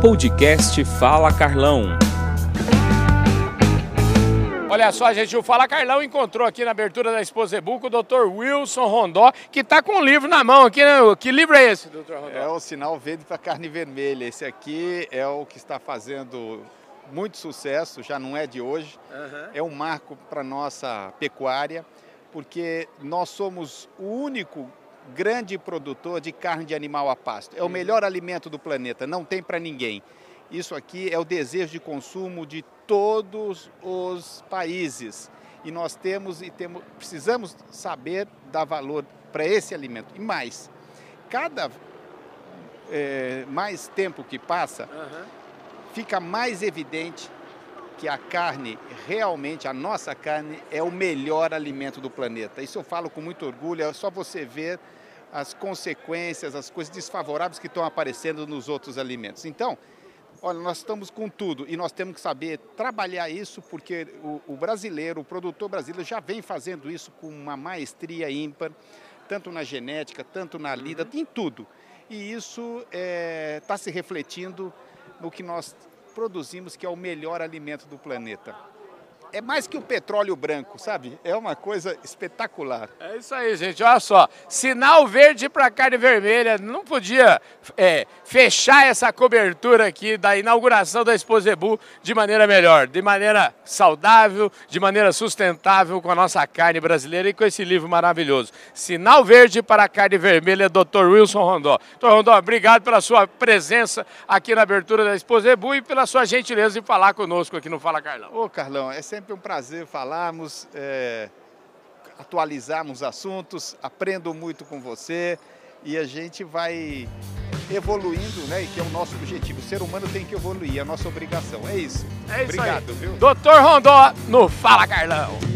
Podcast Fala Carlão. Olha só, gente, o Fala Carlão encontrou aqui na abertura da Exposebu com o Dr. Wilson Rondó, que está com um livro na mão aqui. Né? Que livro é esse, Dr. Rondó? É o Sinal Verde para Carne Vermelha. Esse aqui é o que está fazendo muito sucesso, já não é de hoje. Uhum. É um marco para nossa pecuária, porque nós somos o único grande produtor de carne de animal a pasto. É o uhum. melhor alimento do planeta, não tem para ninguém. Isso aqui é o desejo de consumo de todos os países. E nós temos e temos, precisamos saber dar valor para esse alimento. E mais, cada é, mais tempo que passa, uhum. fica mais evidente que a carne, realmente, a nossa carne, é o melhor alimento do planeta. Isso eu falo com muito orgulho, é só você ver as consequências, as coisas desfavoráveis que estão aparecendo nos outros alimentos. Então, Olha, nós estamos com tudo e nós temos que saber trabalhar isso porque o, o brasileiro, o produtor brasileiro já vem fazendo isso com uma maestria ímpar, tanto na genética, tanto na lida, uhum. em tudo. E isso está é, tá se refletindo no que nós produzimos, que é o melhor alimento do planeta é mais que o petróleo branco, sabe? É uma coisa espetacular. É isso aí, gente. Olha só, sinal verde para carne vermelha. Não podia é, fechar essa cobertura aqui da inauguração da Exposebu de maneira melhor, de maneira saudável, de maneira sustentável com a nossa carne brasileira e com esse livro maravilhoso. Sinal verde para carne vermelha, Dr. Wilson Rondó. Dr. Rondó, obrigado pela sua presença aqui na abertura da Exposebu e pela sua gentileza de falar conosco aqui no Fala Carlão. Ô, Carlão, é sempre sempre um prazer falarmos, é, atualizarmos assuntos, aprendo muito com você e a gente vai evoluindo, né? E que é o nosso objetivo. O ser humano tem que evoluir, é a nossa obrigação. É isso. É isso Obrigado, aí. viu? Doutor Rondó no Fala Carlão.